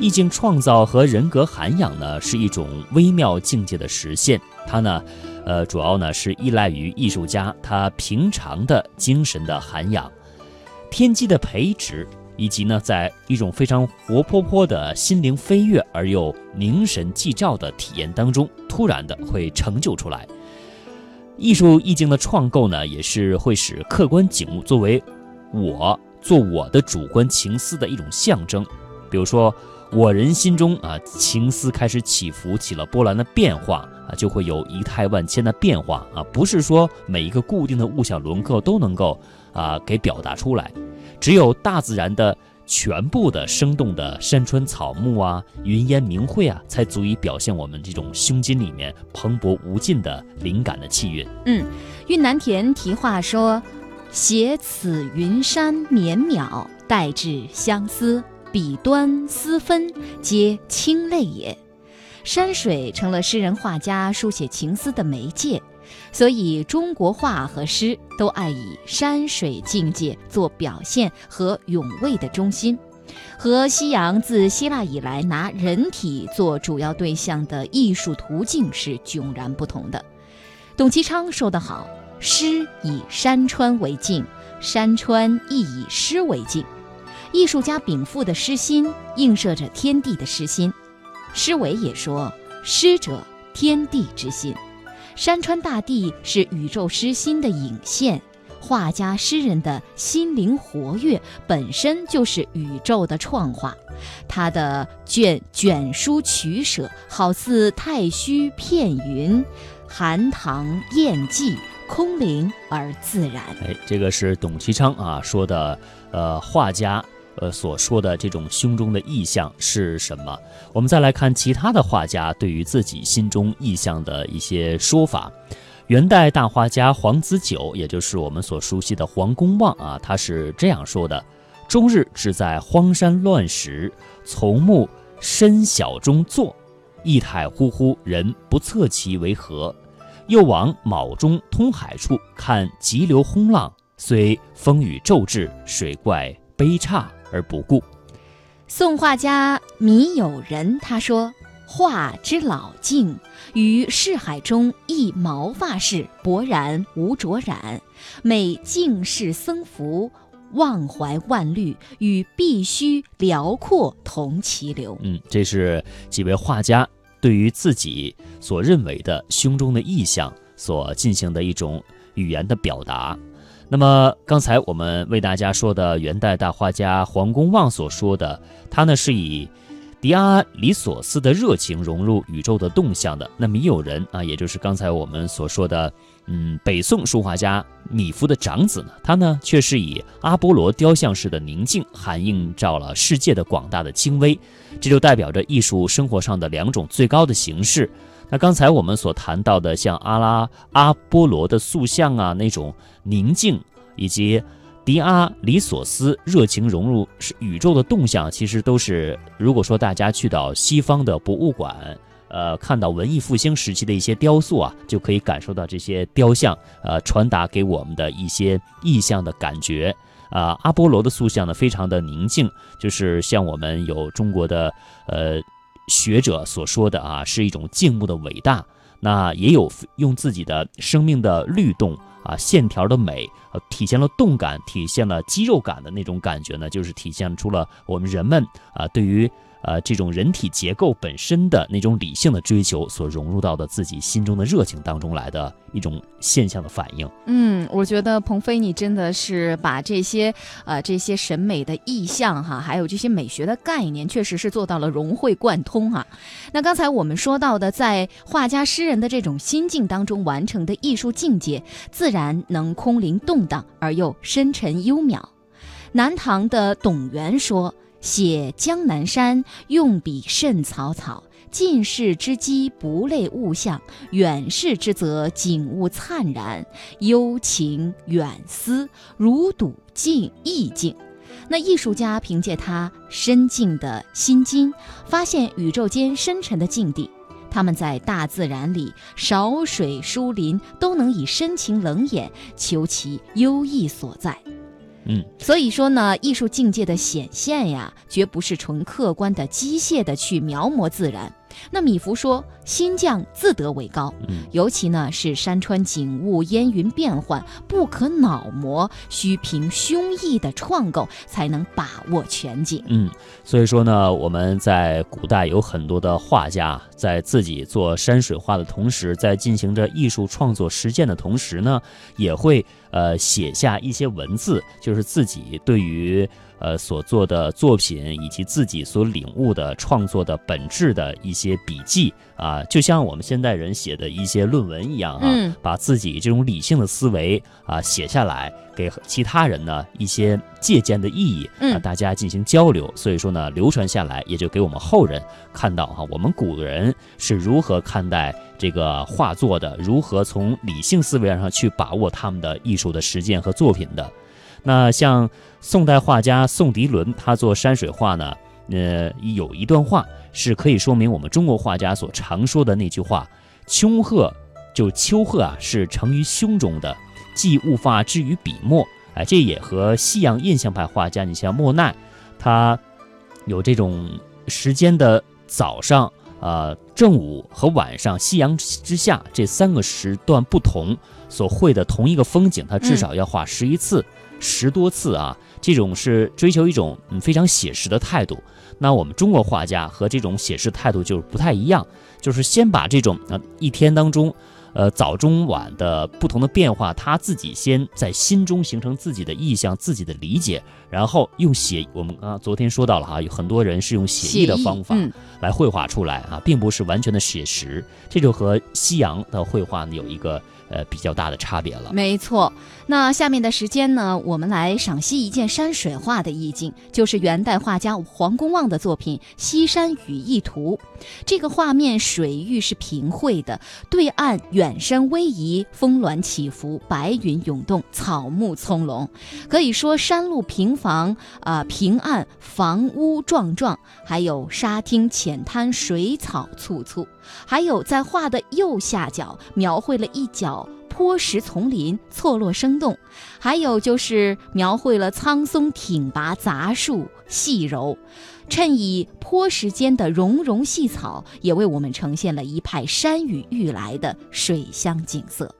意境创造和人格涵养呢，是一种微妙境界的实现。它呢，呃，主要呢是依赖于艺术家他平常的精神的涵养、天机的培植，以及呢，在一种非常活泼泼的心灵飞跃而又凝神寂照的体验当中，突然的会成就出来。艺术意境的创构呢，也是会使客观景物作为我做我的主观情思的一种象征，比如说。我人心中啊，情思开始起伏，起了波澜的变化啊，就会有仪态万千的变化啊。不是说每一个固定的物象轮廓都能够啊给表达出来，只有大自然的全部的生动的山川草木啊、云烟明晦啊，才足以表现我们这种胸襟里面蓬勃无尽的灵感的气韵。嗯，韵南田题画说：“写此云山绵渺，代至相思。”笔端丝分，皆清泪也。山水成了诗人画家书写情思的媒介，所以中国画和诗都爱以山水境界做表现和咏味的中心，和西洋自希腊以来拿人体做主要对象的艺术途径是迥然不同的。董其昌说得好：“诗以山川为镜，山川亦以诗为镜。”艺术家禀赋的诗心映射着天地的诗心，诗伟也说：“诗者，天地之心。山川大地是宇宙诗心的影现，画家诗人的心灵活跃本身就是宇宙的创化。他的卷卷书取舍，好似太虚片云，含塘艳迹，空灵而自然。”哎，这个是董其昌啊说的，呃，画家。呃，所说的这种胸中的意象是什么？我们再来看其他的画家对于自己心中意象的一些说法。元代大画家黄子久，也就是我们所熟悉的黄公望啊，他是这样说的：“终日只在荒山乱石、丛木深小中坐，意态忽忽，人不测其为何。又往卯中通海处看急流轰浪，虽风雨骤至，水怪悲刹。”而不顾。宋画家米友仁他说：“画之老境，于世海中一毛发式，勃然无着染，每静视僧服，忘怀万虑，与必须辽阔同其流。”嗯，这是几位画家对于自己所认为的胸中的意象所进行的一种语言的表达。那么刚才我们为大家说的元代大画家黄公望所说的，他呢是以狄阿里索斯的热情融入宇宙的动向的。那米友仁啊，也就是刚才我们所说的，嗯，北宋书画家米芾的长子呢，他呢却是以阿波罗雕像式的宁静，含映照了世界的广大的精微。这就代表着艺术生活上的两种最高的形式。那刚才我们所谈到的，像阿拉阿波罗的塑像啊，那种宁静，以及狄阿里索斯热情融入宇宙的动向，其实都是如果说大家去到西方的博物馆，呃，看到文艺复兴时期的一些雕塑啊，就可以感受到这些雕像呃传达给我们的一些意象的感觉啊。阿波罗的塑像呢，非常的宁静，就是像我们有中国的呃。学者所说的啊，是一种静穆的伟大。那也有用自己的生命的律动啊，线条的美，呃，体现了动感，体现了肌肉感的那种感觉呢，就是体现出了我们人们啊，对于。呃，这种人体结构本身的那种理性的追求，所融入到的自己心中的热情当中来的一种现象的反应。嗯，我觉得鹏飞，你真的是把这些呃这些审美的意象哈，还有这些美学的概念，确实是做到了融会贯通啊。那刚才我们说到的，在画家诗人的这种心境当中完成的艺术境界，自然能空灵动荡而又深沉幽渺。南唐的董源说。写江南山，用笔甚草草。近视之机不类物象，远视之则景物灿然，幽情远思，如睹境意境。那艺术家凭借他深静的心经，发现宇宙间深沉的境地。他们在大自然里，少水疏林，都能以深情冷眼求其幽意所在。嗯，所以说呢，艺术境界的显现呀，绝不是纯客观的、机械的去描摹自然。那米芾说：“新匠自得为高，嗯尤其呢是山川景物、烟云变幻，不可脑模，需凭胸臆的创构，才能把握全景。嗯，所以说呢，我们在古代有很多的画家，在自己做山水画的同时，在进行着艺术创作实践的同时呢，也会呃写下一些文字，就是自己对于呃所做的作品以及自己所领悟的创作的本质的一些笔记啊，就像我们现代人写的一些论文一样啊，嗯把自己这种理性的思维啊写下来，给其他人呢一些借鉴的意义，啊，嗯大家进行交流。所以说呢，流传下来，也就给我们后人看到哈、我们古人是如何看待这个画作的，如何从理性思维上去把握他们的艺术的实践和作品的。那像宋代画家宋涤伦，他做山水画呢，呃，有一段话是可以说明我们中国画家所常说的那句话：“丘壑就丘壑啊，是成于胸中的，即物发之于笔墨。”哎，这也和西洋印象派画家，你像莫奈，他有这种时间的早上、呃正午和晚上，夕阳之下这三个时段不同，所绘的同一个风景，他至少要画十一次、十多次啊。这种是追求一种嗯非常写实的态度。那我们中国画家和这种写实态度就是不太一样，就是先把这种啊一天当中。呃，早中晚的不同的变化，他自己先在心中形成自己的意象、自己的理解，然后用写，我们刚刚昨天说到了哈，有很多人是用写意的方法嗯，来绘画出来啊，并不是完全的写实，这就和西洋的绘画呢有一个呃比较大的差别了。没错。那下面的时间呢，我们来赏析一件山水画的意境，就是元代画家黄公望的作品《西山雨意图》。这个画面水域是平绘的，对岸远远山逶迤，峰峦起伏，白云涌动，草木葱茏。可以说山路平房啊、平岸，房屋幢幢，还有沙汀浅滩，水草簇簇。还有在画的右下角描绘了一角坡石丛林，错落生动；还有就是描绘了苍松挺拔，杂树细柔。衬以坡石间的茸茸细草，也为我们呈现了一派山雨欲来的水乡景色。